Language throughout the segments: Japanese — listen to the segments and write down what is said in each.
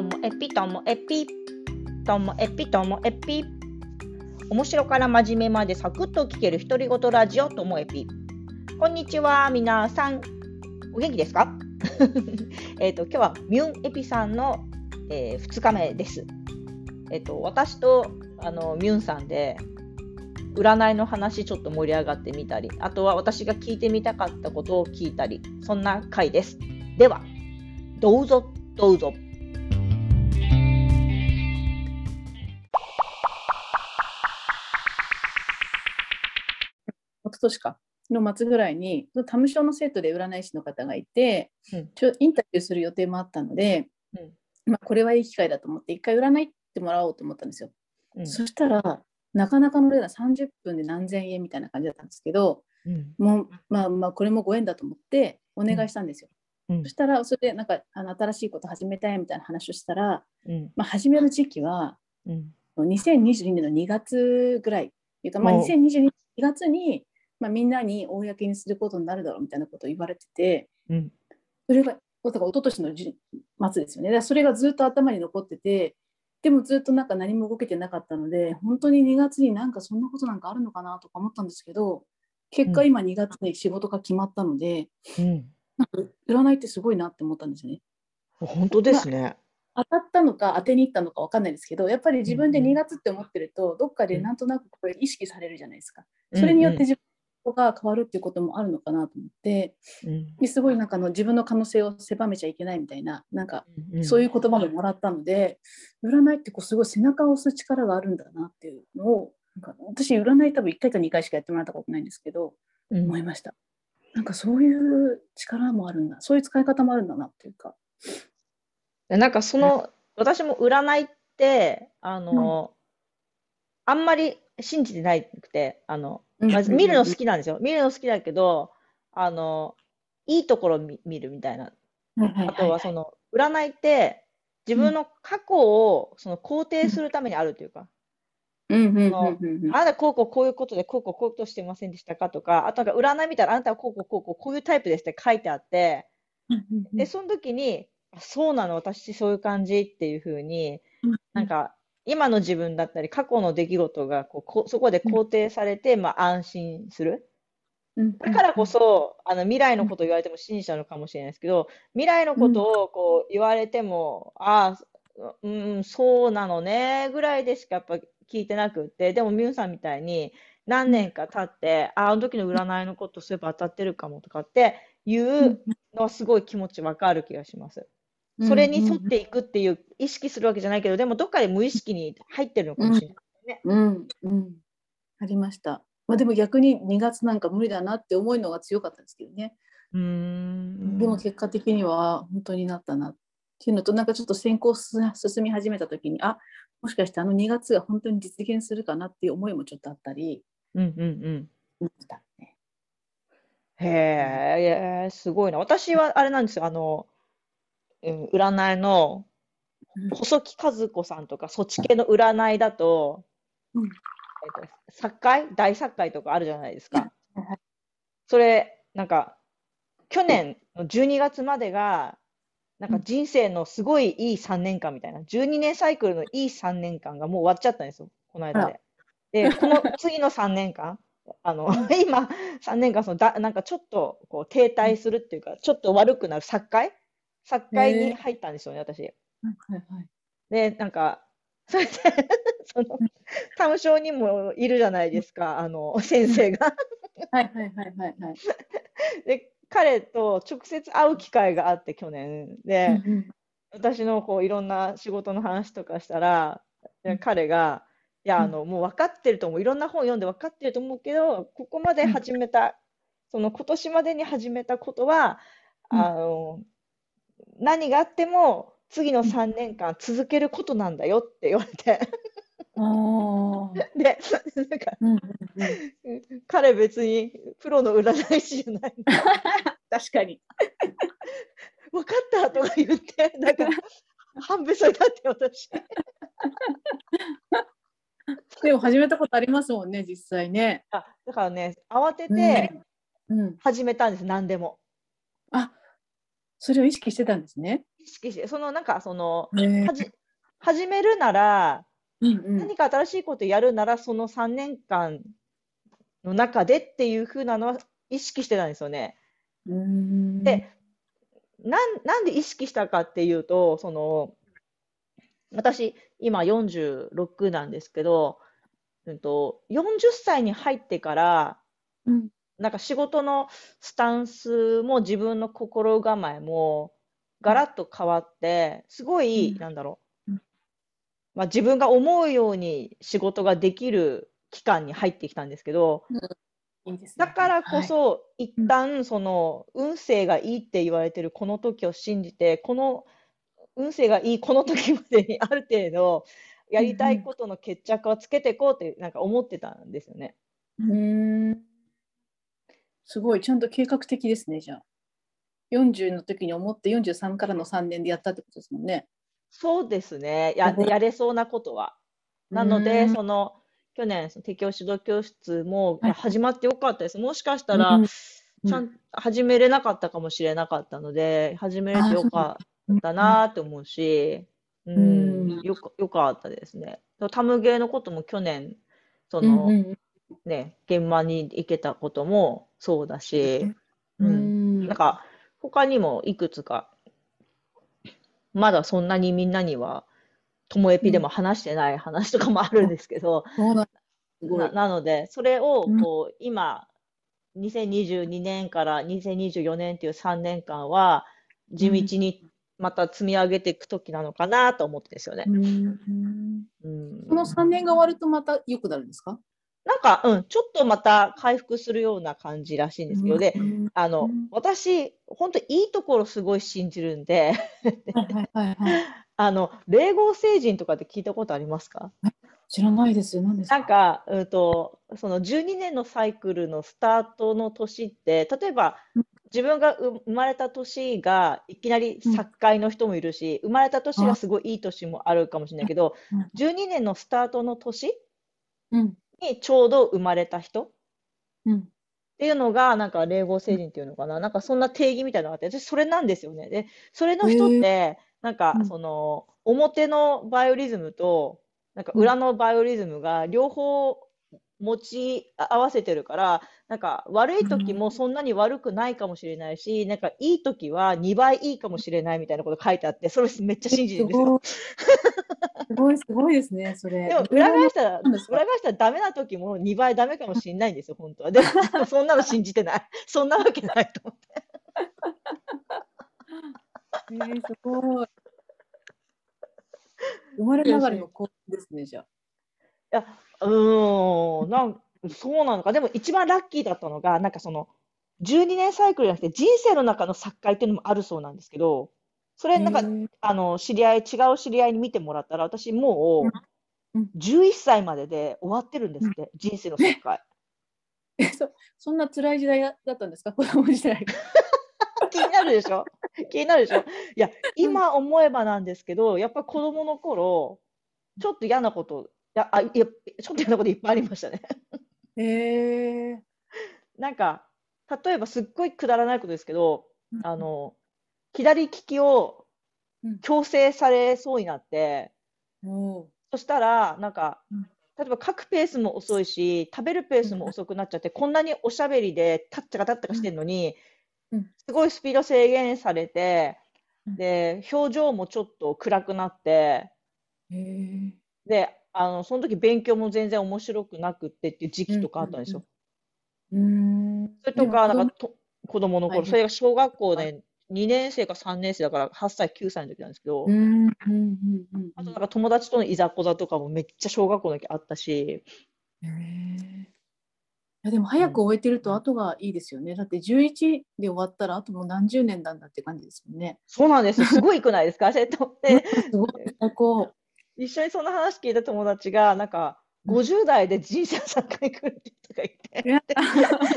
ともエピともエピ。ともエピともエピ。面白から真面目までサクッと聞ける独り言ラジオともエピ。こんにちは皆さん。お元気ですか？えっと今日はミュンエピさんの、えー、2日目です。えっ、ー、と私とあのミュンさんで占いの話ちょっと盛り上がってみたりあとは私が聞いてみたかったことを聞いたりそんな回です。ではどうぞどうぞ。年かの末ぐらいにタムショの生徒で占い師の方がいて、うん、ちょインタビューする予定もあったので、うん、まあ、これはいい機会だと思って一回占いってもらおうと思ったんですよ。うん、そしたらなかなかの例が30分で何千円みたいな感じだったんですけど、もうまあまあこれもご縁だと思ってお願いしたんですよ。そしたらそれでなんかあの新しいこと始めたいみたいな話をしたら、うん、まあ、始める時期は、うん、2022年の2月ぐらい。っていうか、まあ、2022年2月に、まあ、みんなに公にすることになるだろうみたいなことを言われてて、うん、それがだから一昨年の末ですよね。それがずっと頭に残っててでもずっとなんか何も動けてなかったので本当に2月になんかそんなことなんかあるのかなとか思ったんですけど結果今2月に仕事が決まったので、うん。なんか占いってすごいなって思ったんですよね。本当ですね。当たったのか当てに行ったのか分かんないですけどやっぱり自分で2月って思ってると、どっかでなんとなくこれ意識されるじゃないですか。それによって自分が変わるっていうこともあるのかなと思って、うん、すごいなんかの自分の可能性を狭めちゃいけないみたいななんかそういう言葉ももらったので、占いってこうすごい背中を押す力があるんだなっていうのをなんか私占い多分1回か2回しかやってもらったことないんですけど、思いました。なんかそういう力もあるんだそういう使い方もあるんだなっていうか。なんかその、私も占いってあの、うん、あんまり信じてないくてあの、まあ、見るの好きなんですよ。見るの好きだけどあのいいところ見見るみたいな、あとはその占いって自分の過去をその肯定するためにあるというか、あなたこうこうこういうことでこうこうこういうことしてませんでしたか？とかあとなんか占い見たらあなたはこうこうこうこうこういうタイプですって書いてあって。でその時にそうなの私そういう感じっていうふうになんか今の自分だったり過去の出来事がこうこそこで肯定されて、まあ、安心する。だからこそあの未来のことを言われても信じちゃうのかもしれないですけど未来のことをこう言われても、ああうんそうなのねぐらいでしかやっぱ聞いてなくって、でもミュンさんみたいに何年か経って、あ、あの時の占いのことそういえば当たってるかもとかっていうのはすごい気持ちわかる気がします。それに沿っていくっていう意識するわけじゃないけど、でもどっかで無意識に入ってるのかもしれないね。うん、うん、ありました。まあ、でも逆に2月なんか無理だなって思うのが強かったんですけどね。うんでも結果的には本当になったなっていうのとなんかちょっと先行進み始めた時にあもしかしてあの2月が本当に実現するかなっていう思いもちょっとあったり、うんうんうん。ね、へえ、すごいな。私はあれなんですよ、あの、うん、占いの細木和子さんとか、そっち系の占いだと、うん、えっと、作界大作界とかあるじゃないですか。それ、なんか、去年の12月までが、なんか人生のすごいいい3年間みたいな、12年サイクルのいい3年間がもう終わっちゃったんですよ、この間で。で、この次の3年間、あの今、3年間そのだ、なんかちょっとこう停滞するっていうか、ちょっと悪くなる、作界作界に入ったんですよね、私。はいはい、で、なんか、それでその、タム症にもいるじゃないですか、あの、先生が。はいはいはいはいはい。で、彼と直接会う機会があって去年。で、うんうん、私のこういろんな仕事の話とかしたら、うん、彼がいやあのもう分かってると思ういろんな本読んで分かってると思うけどここまで始めた、その今年までに始めたことは、あの何があっても次の3年間続けることなんだよって言われて で、なんか、うんうんうん、彼別にプロの占い師じゃない。確かに。分かったとか言って、なんか、半べそになって私。でも始めたことありますもんね、実際ね。あだからね、慌てて始めたんです、うん、何でも。あそれを意識してたんですね。意識して、そのなんかその、はじ始めるなら、うんうん、何か新しいことやるなら、その3年間の中でっていうふうなのは意識してたんですよね。でなんなんで意識したかっていうとその私今46なんですけど、うんと、40歳に入ってから、うん、なんか仕事のスタンスも自分の心構えもガラッと変わってすごい、うん、なんだろう、まあ、自分が思うように仕事ができる期間に入ってきたんですけど、いいね、だからこそ、はい、一旦その運勢がいいって言われてるこの時を信じてこの運勢がいいこの時までにある程度やりたいことの決着をつけていこうってなんか思ってたんですよね。うんすごいちゃんと計画的ですねじゃあ。40の時に思って43からの3年でやったってことですもんね。そうですねややれそうなことは。なのでその去年、適応指導教室も始まってよかったです。もしかしたら、ちゃん始めれなかったかもしれなかったので、始めれてよかったなって思うし、うん、よかよかったですね。タムゲーのことも去年、その、ね、現場に行けたこともそうだし、うん、なんか、他にもいくつか、まだそんなにみんなにはともえぴでも話してない話とかもあるんですけど、ななので、それをこう、今、2022年から2024年っていう3年間は、地道にまた積み上げていく時なのかなと思ってですよね。うん。この3年が終わるとまた良くなるんですか？なんか、うん、ちょっとまた回復するような感じらしいんですけど、で、あの、私、本当いいところすごい信じるんで。あの、霊合星人とかって聞いたことありますか？知らないです。よ。何ですか？なんか、うんと、その12年のサイクルのスタートの年って、例えば、自分が生まれた年がいきなり作界の人もいるし、生まれた年がすごいいい年もあるかもしれないけど、12年のスタートの年？にちょうど生まれた人、うん、っていうのが、なんか霊合星人っていうのかな、なんかそんな定義みたいなのがあって、私それなんですよね。で、それの人って、なんか、その、表のバイオリズムと、なんか裏のバイオリズムが両方持ち合わせてるから、なんか悪い時もそんなに悪くないかもしれないし、なんかいい時は2倍いいかもしれないみたいなこと書いてあって、それめっちゃ信じてるんですよ。すごい、すごいですね、それ。でも裏返したら、裏返したらダメな時も2倍ダメかもしれないんですよ、本当は。でも、そんなの信じてない。そんなわけないと思って。えー、すごい。生まれながらの幸運ですね、じゃあ。いや、うん、なんそうなのか。でも一番ラッキーだったのが、なんかその、12年サイクルじゃなくて人生の中の作界っていうのもあるそうなんですけど、それなんか、あの、知り合い、違う知り合いに見てもらったら、私もう、11歳までで終わってるんですって、人生の作界。えそそんな辛い時代だったんですか、子供時代。気になるでしょ？気になるでしょ？いや、今思えばなんですけど、やっぱ子供の頃、ちょっと嫌なこと、やあいやちょっと嫌なこといっぱいありましたね。へえ。なんか、例えばすっごいくだらないことですけど、あの、左利きを強制されそうになって、そしたら、なんか、例えば書くペースも遅いし、食べるペースも遅くなっちゃって、こんなにおしゃべりで、タッチがタッチがしてるのに、すごいスピード制限されて、で、表情もちょっと暗くなって、で、あの、その時勉強も全然面白くなくってっていう時期とかあったんですよ。うん。それとか、なんかと、子供の頃、それが小学校で2年生か3年生だから8歳、9歳の時なんですけど、あとなんか友達とのいざこざとかもめっちゃ小学校の時あったし、へえ。やでも早く終えてると後がいいですよね。だって11で終わったらあともう何十年なんだって感じですもんね。そうなんです。すごいくないですか、セットって。すごい最高。一緒にその話聞いた友達が、なんか、50代で人生3回来るってとか言って。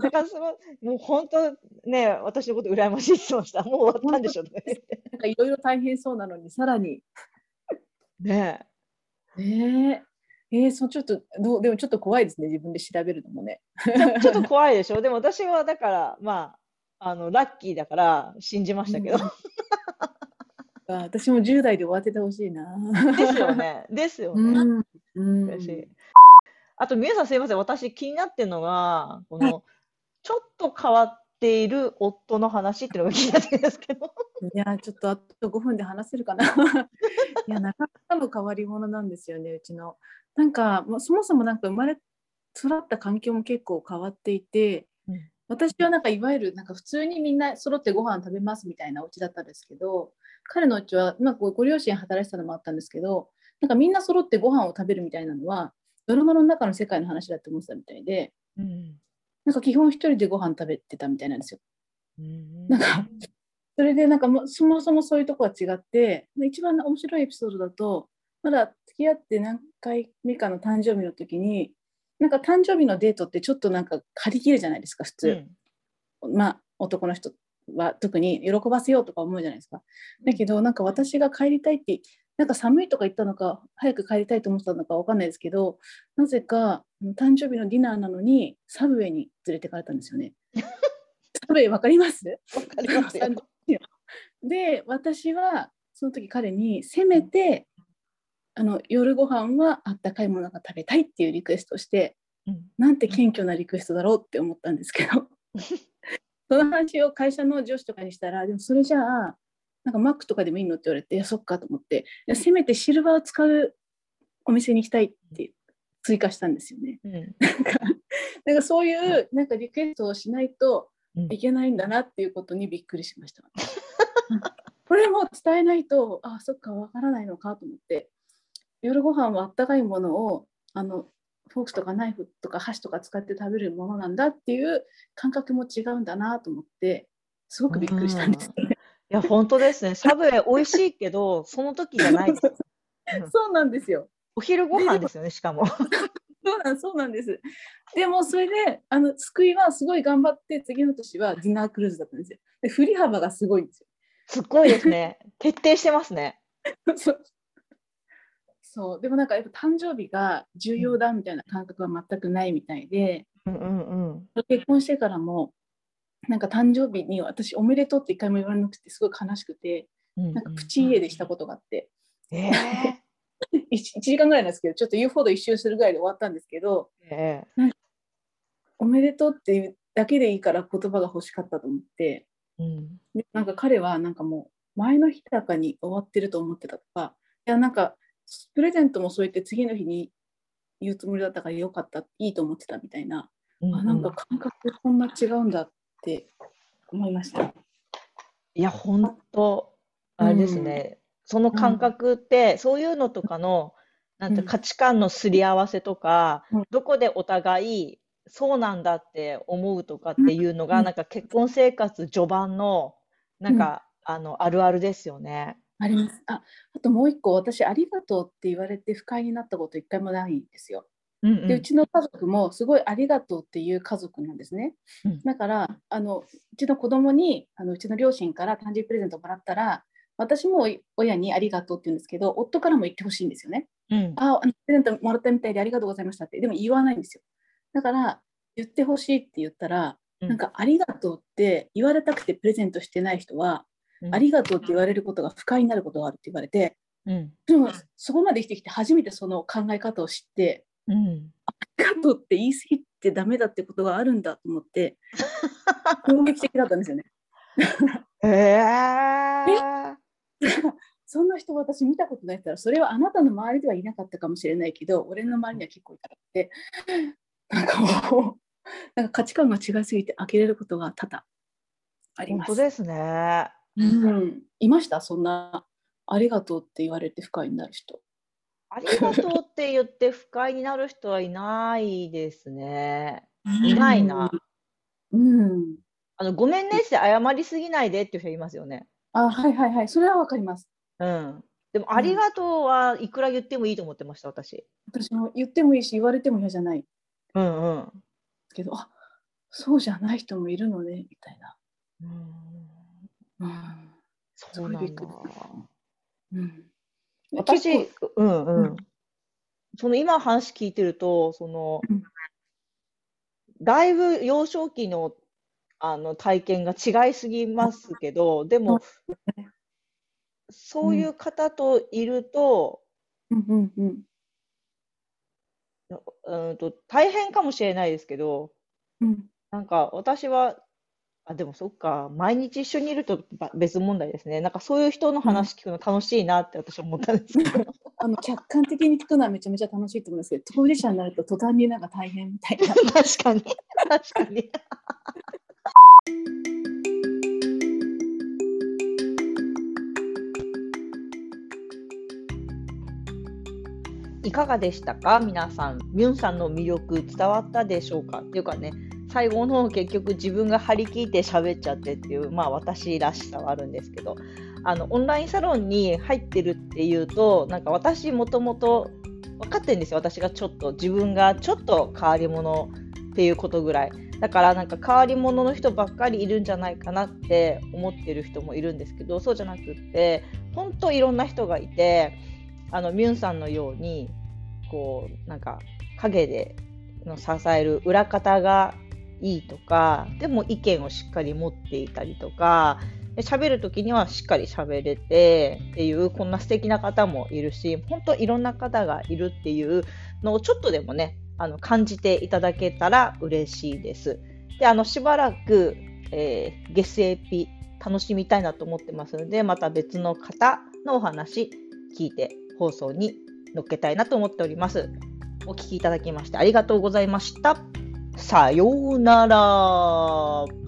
だからその、もう本当ね、私のこと羨ましい質問した。もう終わったんでしょとか言って。なんかいろいろ大変そうなのに、さらに。ねえ。ねえ。えー、そうちょっとどうでもちょっと怖いですね自分で調べるのもねちょちょっと怖いでしょでも私はだからまああの、ラッキーだから信じましたけど。私も10代で終わっててほしいな。ですよね。ですよね。うんうん、あと、皆さんすいません。私気になってるのが、この、ちょっと変わっている夫の話っていうのが気になってるんですけど。いや、ちょっとあと5分で話せるかな。いや、なかなかの変わり者なんですよね、うちの。なんか、そもそもなんか生まれ育った環境も結構変わっていて、うん、私はなんかいわゆるなんか普通にみんな揃ってご飯食べますみたいなお家だったんですけど、彼のうちは、まあ、ご両親働いてたのもあったんですけど、なんかみんな揃ってご飯を食べるみたいなのは、ドラマの中の世界の話だって思ってたみたいで、うん、なんか基本一人でご飯食べてたみたいなんですよ。うん、なんかそれでなんかもそもそもそういうとこは違って一番面白いエピソードだとまだ付き合って何回目かの誕生日の時になんか誕生日のデートってちょっとなんか借り切るじゃないですか普通、うん、まあ男の人は特に喜ばせようとか思うじゃないですか。だけどなんか私が帰りたいってなんか寒いとか言ったのか早く帰りたいと思ってたのか分かんないですけどなぜか誕生日のディナーなのにサブウェイに連れてかれたんですよね。サブウェイ分かります？分かりますよ。で私はその時彼にせめてあの夜ご飯はあったかいものが食べたいっていうリクエストして、うん、なんて謙虚なリクエストだろうって思ったんですけど。その話を会社の上司とかにしたらでもそれじゃあなんかマックとかでもいいのって言われていやそっかと思ってせめてシルバーを使うお店に行きたいって追加したんですよね。うん、なんかそういうなんかリクエストをしないといけないんだなっていうことにびっくりしました。これも伝えないとあそっかわからないのかと思って夜ご飯はあったかいものをあのフォークとかナイフとか箸とか使って食べるものなんだっていう感覚も違うんだなと思ってすごくびっくりしたんですよね。いや本当ですね。サブウェイ美味しいけどその時じゃないです。そうなんですよ。お昼ご飯ですよねしかも。そうなんそうなんです。でもそれであの救いはすごい頑張って次の年はディナークルーズだったんですよ。で振り幅がすごいんですよ。すごいですね。徹底してますね。そうでもなんかやっぱ誕生日が重要だみたいな感覚は全くないみたいで、うんうんうん、結婚してからもなんか誕生日に私おめでとうって一回も言われなくてすごい悲しくて、うんうん、なんかプチ家でしたことがあって、えー、1, 1, 時間ぐらいなんですけどちょっと言うほど一周するぐらいで終わったんですけど、えー、おめでとうっていうだけでいいから言葉が欲しかったと思って、うん、でなんか彼はなんかもう前の日高に終わってると思ってたとかいやなんかプレゼントもそう言って次の日に言うつもりだったからよかったいいと思ってたみたいな、うんうん、あなんか感覚こんな違うんだって思いました。いや本当あれですね、うん、その感覚って、うん、そういうのとかのなんて価値観のすり合わせとか、うん、どこでお互いそうなんだって思うとかっていうのが、なんか結婚生活序盤のなんか、あのあるあるですよね。あります。ああともう一個、私、ありがとうって言われて不快になったこと一回もないんですよ。うんうん、でうちの家族もすごいありがとうっていう家族なんですね。うん、だからあのうちの子供にあのうちの両親から誕生日プレゼントもらったら私も親にありがとうって言うんですけど夫からも言ってほしいんですよね。うん、ああのプレゼントもらったみたいでありがとうございましたってでも言わないんですよ。だから言ってほしいって言ったら、うん、なんかありがとうって言われたくてプレゼントしてない人はありがとうって言われることが不快になることがあるって言われて、うん、でもそこまで生きてきて初めてその考え方を知って、うん、ありがとうって言い過ぎてダメだってことがあるんだと思って 攻撃的だったんですよね。えー、そんな人私見たことないからそれはあなたの周りではいなかったかもしれないけど俺の周りには結構いたらってなんかもうなんか価値観が違いすぎて呆れることが多々あります。本当ですね。うん、いました？そんなありがとうって言われて不快になる人。ありがとうって言って不快になる人はいないですね。いないな。うん。あのごめんねって謝りすぎないでっていう人いますよね。あ、はいはいはい。それはわかります。うん。でも、ありがとうはいくら言ってもいいと思ってました、私。私も言ってもいいし、言われても嫌じゃない。うんうん。けど、あそうじゃない人もいるのね、みたいな。うんうん、そうなんだ。うん、私、うんうん。その今話聞いてると、その、だいぶ幼少期のあの体験が違いすぎますけど、でも、そういう方といると、うんうんうん。うんと大変かもしれないですけど、うん。なんか私は、あ、でもそっか、毎日一緒にいると別問題ですね。なんかそういう人の話聞くの楽しいなって私は思ったんですけど。あの客観的に聞くのはめちゃめちゃ楽しいと思いますけど、当事者になると途端になんか大変みたいな。確かに。確かに。いかがでしたか？皆さん。ミュンさんの魅力伝わったでしょうか？っていうかね、最後の結局自分が張り切って喋っちゃってっていう、まあ私らしさはあるんですけど、あの、オンラインサロンに入ってるっていうと、なんか私もともと分かってるんですよ。私がちょっと、自分がちょっと変わり者っていうことぐらい。だからなんか変わり者の人ばっかりいるんじゃないかなって思ってる人もいるんですけど、そうじゃなくって、本当いろんな人がいて、あのミュンさんのようにこうなんか陰での支える裏方がいいとかでも意見をしっかり持っていたりとか喋る時にはしっかり喋れてっていうこんな素敵な方もいるし本当いろんな方がいるっていうのをちょっとでもねあの感じていただけたら嬉しいです。であのしばらく、えー、月エピ楽しみたいなと思ってますのでまた別の方のお話聞いて放送に乗っけたいなと思っております。お聞きいただきましてありがとうございました。さようなら。